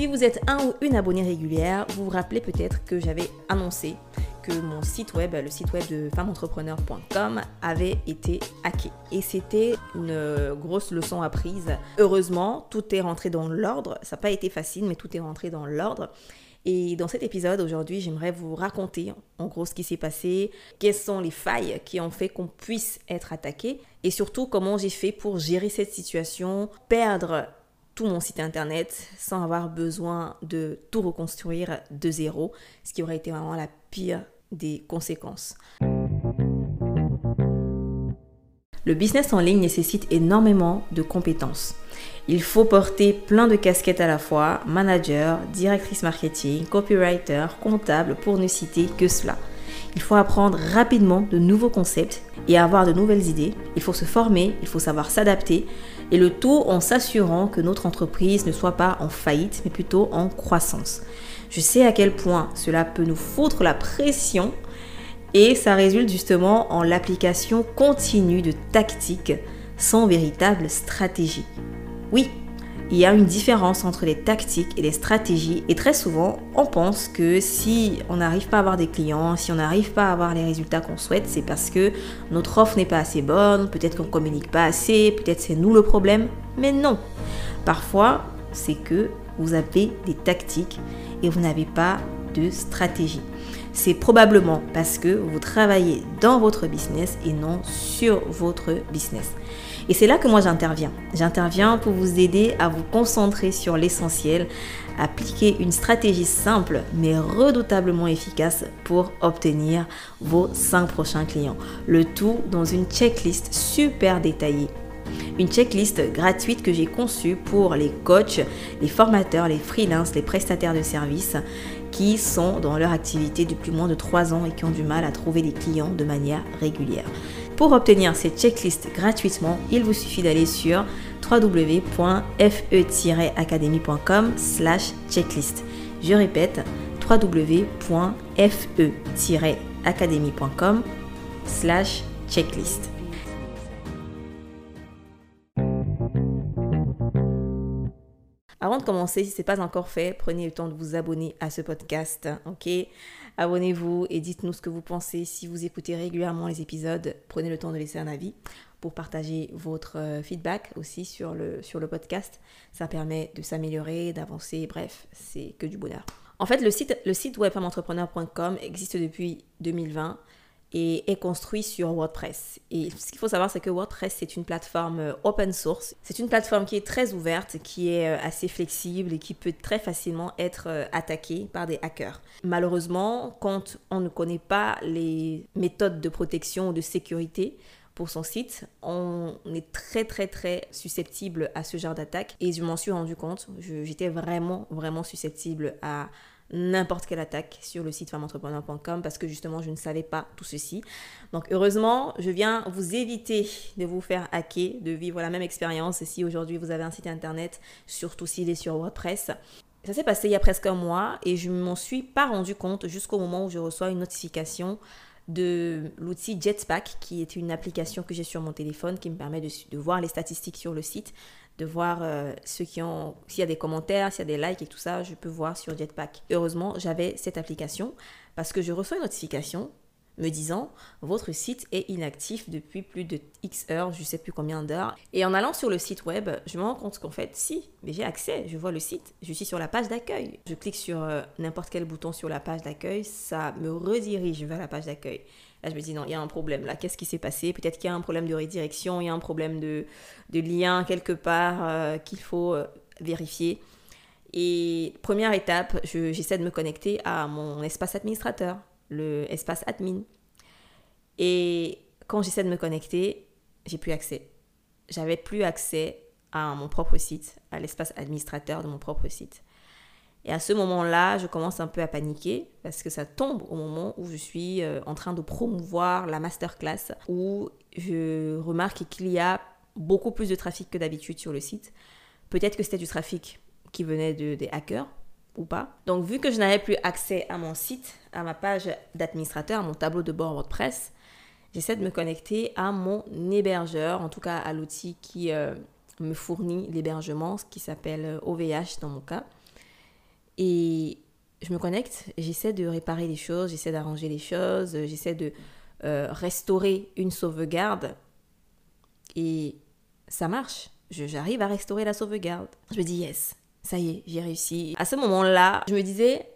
Si vous êtes un ou une abonnée régulière, vous vous rappelez peut-être que j'avais annoncé que mon site web, le site web de femmeentrepreneur.com, avait été hacké. Et c'était une grosse leçon apprise. Heureusement, tout est rentré dans l'ordre. Ça n'a pas été facile, mais tout est rentré dans l'ordre. Et dans cet épisode aujourd'hui, j'aimerais vous raconter en gros ce qui s'est passé, quelles sont les failles qui ont fait qu'on puisse être attaqué et surtout comment j'ai fait pour gérer cette situation, perdre mon site internet sans avoir besoin de tout reconstruire de zéro, ce qui aurait été vraiment la pire des conséquences. Le business en ligne nécessite énormément de compétences. Il faut porter plein de casquettes à la fois, manager, directrice marketing, copywriter, comptable, pour ne citer que cela. Il faut apprendre rapidement de nouveaux concepts et avoir de nouvelles idées. Il faut se former, il faut savoir s'adapter. Et le tout en s'assurant que notre entreprise ne soit pas en faillite, mais plutôt en croissance. Je sais à quel point cela peut nous foutre la pression et ça résulte justement en l'application continue de tactiques sans véritable stratégie. Oui, il y a une différence entre les tactiques et les stratégies et très souvent on pense que si on n'arrive pas à avoir des clients, si on n'arrive pas à avoir les résultats qu'on souhaite, c'est parce que notre offre n'est pas assez bonne, peut-être qu'on ne communique pas assez, peut-être c'est nous le problème, mais non. Parfois c'est que vous avez des tactiques et vous n'avez pas de stratégie. C'est probablement parce que vous travaillez dans votre business et non sur votre business. Et c'est là que moi j'interviens. J'interviens pour vous aider à vous concentrer sur l'essentiel, appliquer une stratégie simple mais redoutablement efficace pour obtenir vos 5 prochains clients. Le tout dans une checklist super détaillée. Une checklist gratuite que j'ai conçue pour les coachs, les formateurs, les freelances, les prestataires de services qui sont dans leur activité depuis moins de 3 ans et qui ont du mal à trouver des clients de manière régulière. Pour obtenir cette checklist gratuitement, il vous suffit d'aller sur www.fe-academy.com slash checklist. Je répète, www.fe-academy.com slash checklist. Avant de commencer, si ce n'est pas encore fait, prenez le temps de vous abonner à ce podcast, ok? Abonnez-vous et dites-nous ce que vous pensez. Si vous écoutez régulièrement les épisodes, prenez le temps de laisser un avis pour partager votre euh, feedback aussi sur le, podcast. Ça permet de s'améliorer, d'avancer, bref, c'est que du bonheur. En fait, le site, le existe depuis 2020 et est construit sur WordPress. Et ce qu'il faut savoir, c'est que WordPress, c'est une plateforme euh, open source. C'est une plateforme qui est très ouverte, qui est euh, assez flexible et qui peut très facilement être euh, attaquée par des hackers. Malheureusement, quand on ne connaît pas les méthodes de protection ou de sécurité, pour son site, on est très très très susceptible à ce genre d'attaque et je m'en suis rendu compte. J'étais vraiment vraiment susceptible à n'importe quelle attaque sur le site femmeentrepreneur.com parce que justement je ne savais pas tout ceci. Donc heureusement, je viens vous éviter de vous faire hacker, de vivre la même expérience si aujourd'hui vous avez un site internet, surtout s'il est sur WordPress. Ça s'est passé il y a presque un mois et je ne m'en suis pas rendu compte jusqu'au moment où je reçois une notification de l'outil Jetpack, qui est une application que j'ai sur mon téléphone qui me permet de, de, voir les statistiques sur le site, de voir euh, ceux qui ont, s'il y a des commentaires, s'il y a des likes et tout ça, je peux voir sur Jetpack. Heureusement, j'avais cette application parce que je reçois une notification me disant votre site est inactif depuis plus de X heures, je sais plus combien d'heures. Et en allant sur le site web, je me rends compte qu'en fait, si, mais j'ai accès, je vois le site, je suis sur la page d'accueil. Je clique sur euh, n'importe quel bouton sur la page d'accueil, ça me redirige vers la page d'accueil. Là, je me dis, non, il y a un problème là. Qu'est-ce qui s'est passé? Peut-être qu'il y a un problème de redirection, il y a un problème de, de lien quelque part euh, qu'il faut euh, vérifier. Et première étape, j'essaie de me connecter à mon espace administrateur, le espace admin. Et quand j'essaie de me connecter, j'ai plus accès. J'avais plus accès à mon propre site, à l'espace administrateur de mon propre site. Et à ce moment-là, je commence un peu à paniquer parce que ça tombe au moment où je suis euh, en train de promouvoir la masterclass, où je remarque qu'il y a beaucoup plus de trafic que d'habitude sur le site. Peut-être que c'était du trafic qui venait de, des hackers ou pas. Donc vu que je n'avais plus accès à mon site, à ma page d'administrateur, à mon tableau de bord WordPress, j'essaie de me connecter à mon hébergeur, en tout cas à l'outil qui euh, me fournit l'hébergement, ce qui s'appelle OVH dans mon cas. Et je me connecte, j'essaie de réparer les choses, j'essaie d'arranger les choses, j'essaie de euh, restaurer une sauvegarde. Et ça marche. J'arrive à restaurer la sauvegarde. Je me dis, yes, ça y est, j'ai réussi. À ce moment-là, je me disais,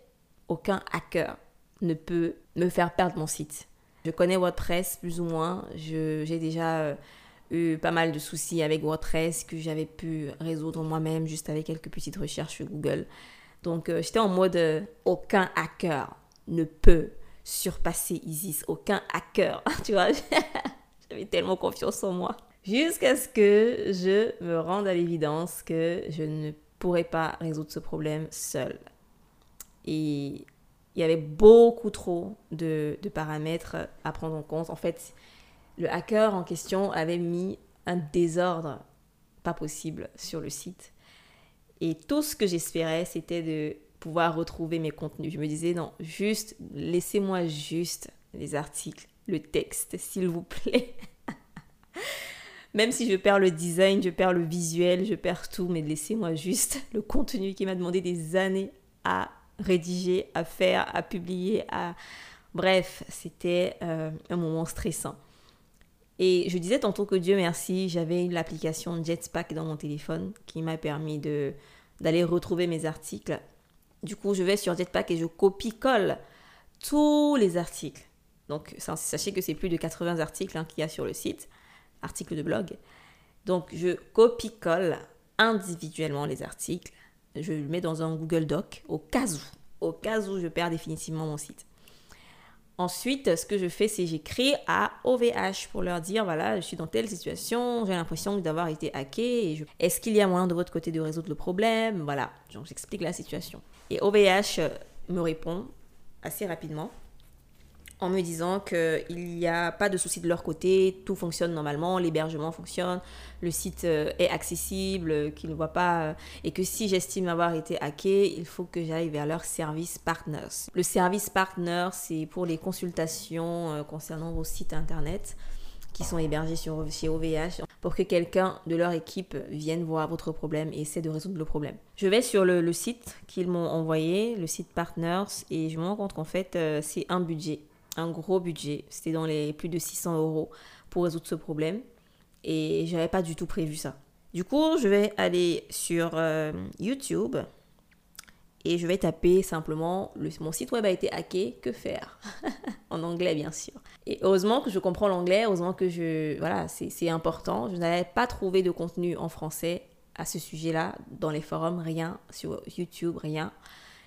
aucun hacker ne peut me faire perdre mon site. Je connais WordPress plus ou moins. J'ai déjà euh, eu pas mal de soucis avec WordPress que j'avais pu résoudre moi-même juste avec quelques petites recherches sur Google. Donc euh, j'étais en mode euh, aucun hacker ne peut surpasser Isis. Aucun hacker. tu vois, j'avais tellement confiance en moi. Jusqu'à ce que je me rende à l'évidence que je ne pourrais pas résoudre ce problème seul. Et il y avait beaucoup trop de, paramètres à prendre en compte. En fait, le hacker en question avait mis un désordre pas possible sur le site. Et tout ce que j'espérais, c'était de pouvoir retrouver mes contenus. Je me disais, non, juste, laissez-moi juste les articles, le texte, s'il vous plaît. Même si je perds le design, je perds le visuel, je perds tout, mais laissez-moi juste le contenu qui m'a demandé des années à rédiger, à faire, à publier, à... Bref, c'était euh, un moment stressant. Et je disais tantôt que Dieu merci, j'avais l'application Jetpack dans mon téléphone qui m'a permis de d'aller retrouver mes articles. Du coup, je vais sur Jetpack et je copie-colle tous les articles. Donc, sachez que c'est plus de 80 articles hein, qu'il y a sur le site, articles de blog. Donc, je copie-colle individuellement les articles je le mets dans un Google Doc au cas où, au cas où je perds définitivement mon site. Ensuite, ce que je fais, c'est j'écris à OVH pour leur dire, voilà, je suis dans telle situation, j'ai l'impression d'avoir été hacké. Est-ce qu'il y a moyen de votre côté de résoudre le problème? Voilà, j'explique la situation. Et OVH me répond assez rapidement en me disant qu'il n'y a pas de souci de leur côté, tout fonctionne normalement, l'hébergement fonctionne, le site euh, est accessible, qu'ils ne voient pas, euh, et que si j'estime avoir été hacké, il faut que j'aille vers leur service partners. Le service partner, c'est pour les consultations euh, concernant vos sites internet qui sont hébergés sur, chez OVH pour que quelqu'un de leur équipe vienne voir votre problème et essaie de résoudre le problème. Je vais sur le, site qu'ils m'ont envoyé, le site Partners, et je me rends compte qu'en fait, c'est un budget un gros budget. C'était dans les plus de 600 euros pour résoudre ce problème. Et j'avais pas du tout prévu ça. Du coup, je vais aller sur euh, YouTube et je vais taper simplement le, mon site web a été hacké, que faire? En anglais, bien sûr. Et heureusement que je comprends l'anglais, heureusement que je. Voilà, c'est important. Je n'avais pas trouvé de contenu en français à ce sujet-là dans les forums, rien. Sur YouTube, rien.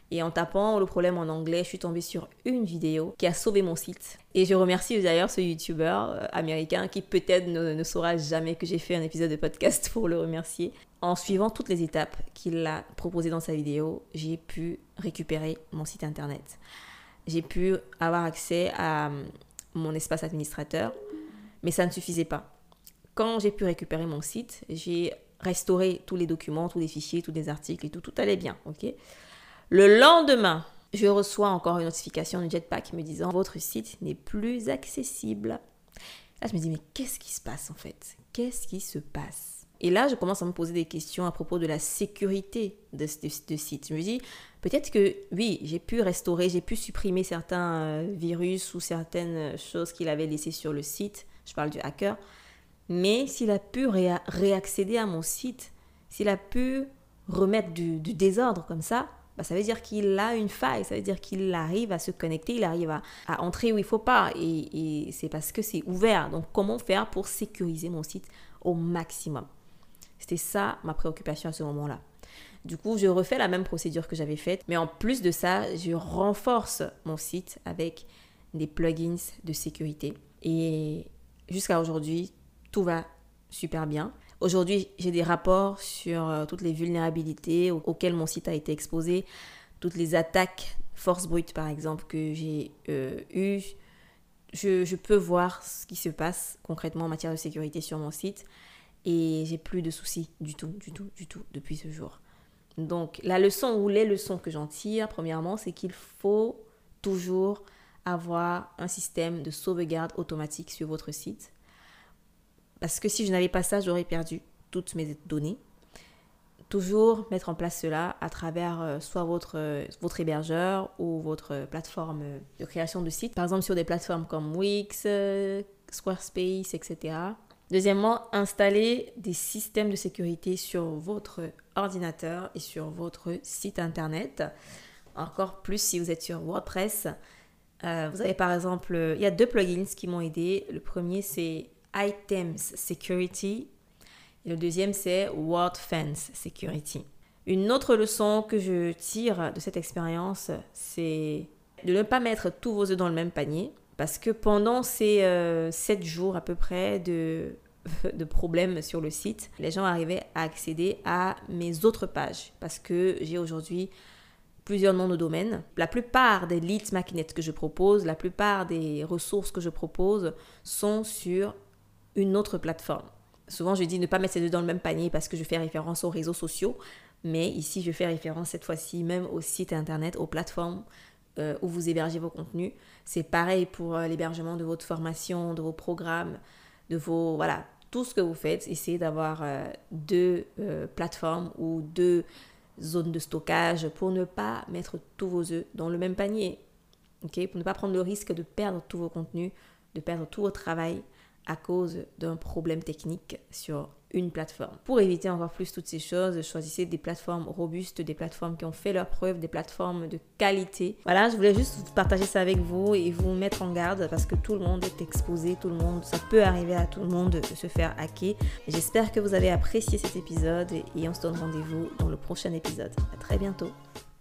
Et en tapant le problème en anglais, je suis tombée sur une vidéo qui a sauvé mon site. Et je remercie d'ailleurs ce youtubeur euh, américain qui peut-être ne, saura jamais que j'ai fait un épisode de podcast pour le remercier. En suivant toutes les étapes qu'il a proposées dans sa vidéo, j'ai pu récupérer mon site internet. J'ai pu avoir accès à hum, mon espace administrateur, mais ça ne suffisait pas. Quand j'ai pu récupérer mon site, j'ai restauré tous les documents, tous les fichiers, tous les articles et tout, tout allait bien, ok? Le lendemain, je reçois encore une notification de Jetpack me disant votre site n'est plus accessible. Là, je me dis mais qu'est-ce qui se passe en fait? Qu'est-ce qui se passe? Et là, je commence à me poser des questions à propos de la sécurité de ce site. Je me dis peut-être que oui, j'ai pu restaurer, j'ai pu supprimer certains euh, virus ou certaines choses qu'il avait laissées sur le site. Je parle du hacker. Mais s'il a pu réaccéder à mon site, s'il a pu remettre du désordre comme ça, bah, ça veut dire qu'il a une faille, ça veut dire qu'il arrive à se connecter, il arrive à, entrer où il faut pas. Et, c'est parce que c'est ouvert. Donc comment faire pour sécuriser mon site au maximum? C'était ça ma préoccupation à ce moment-là. Du coup, je refais la même procédure que j'avais faite, mais en plus de ça, je renforce mon site avec des plugins de sécurité. Et jusqu'à aujourd'hui, tout va super bien. Aujourd'hui, j'ai des rapports sur euh, toutes les vulnérabilités auxquelles mon site a été exposé, toutes les attaques force brute par exemple que j'ai euh, eues. Je, peux voir ce qui se passe concrètement en matière de sécurité sur mon site et j'ai plus de soucis du tout, du tout, du tout depuis ce jour. Donc la leçon ou les leçons que j'en tire, premièrement, c'est qu'il faut toujours avoir un système de sauvegarde automatique sur votre site parce que si je n'avais pas ça, j'aurais perdu toutes mes données. toujours mettre en place cela à travers euh, soit votre, euh, votre hébergeur ou votre plateforme de création de site. Par exemple sur des plateformes comme Wix, euh, Squarespace, etc. Deuxièmement, installer des systèmes de sécurité sur votre ordinateur et sur votre site internet. Encore plus si vous êtes sur WordPress. vous avez par exemple, il y a deux plugins qui m'ont aidé. Le premier c'est Items Security et le deuxième, c'est Word Fence Security. Une autre leçon que je tire de cette expérience, c'est de ne pas mettre tous vos œufs dans le même panier. Parce que pendant ces euh, 7 jours à peu près de, de problèmes sur le site, les gens arrivaient à accéder à mes autres pages. Parce que j'ai aujourd'hui plusieurs noms de domaines. La plupart des leads maquinettes que je propose, la plupart des ressources que je propose sont sur une autre plateforme. Souvent, je dis ne pas mettre ces deux dans le même panier parce que je fais référence aux réseaux sociaux. Mais ici, je fais référence cette fois-ci même au site internet, aux plateformes euh, où vous hébergez vos contenus. C'est pareil pour euh, l'hébergement de votre formation, de vos programmes, de vos... Voilà, tout ce que vous faites. Essayez d'avoir euh, deux plateformes ou deux zones de stockage pour ne pas mettre tous vos œufs dans le même panier. ok? Pour ne pas prendre le risque de perdre tous vos contenus, de perdre tout votre travail à cause d'un problème technique sur une plateforme. Pour éviter encore plus toutes ces choses, choisissez des plateformes robustes, des plateformes qui ont fait leur preuve, des plateformes de qualité. Voilà, je voulais juste partager ça avec vous et vous mettre en garde parce que tout le monde est exposé, tout le monde, ça peut arriver à tout le monde de se faire hacker. J'espère que vous avez apprécié cet épisode et on se donne rendez-vous dans le prochain épisode. À très bientôt.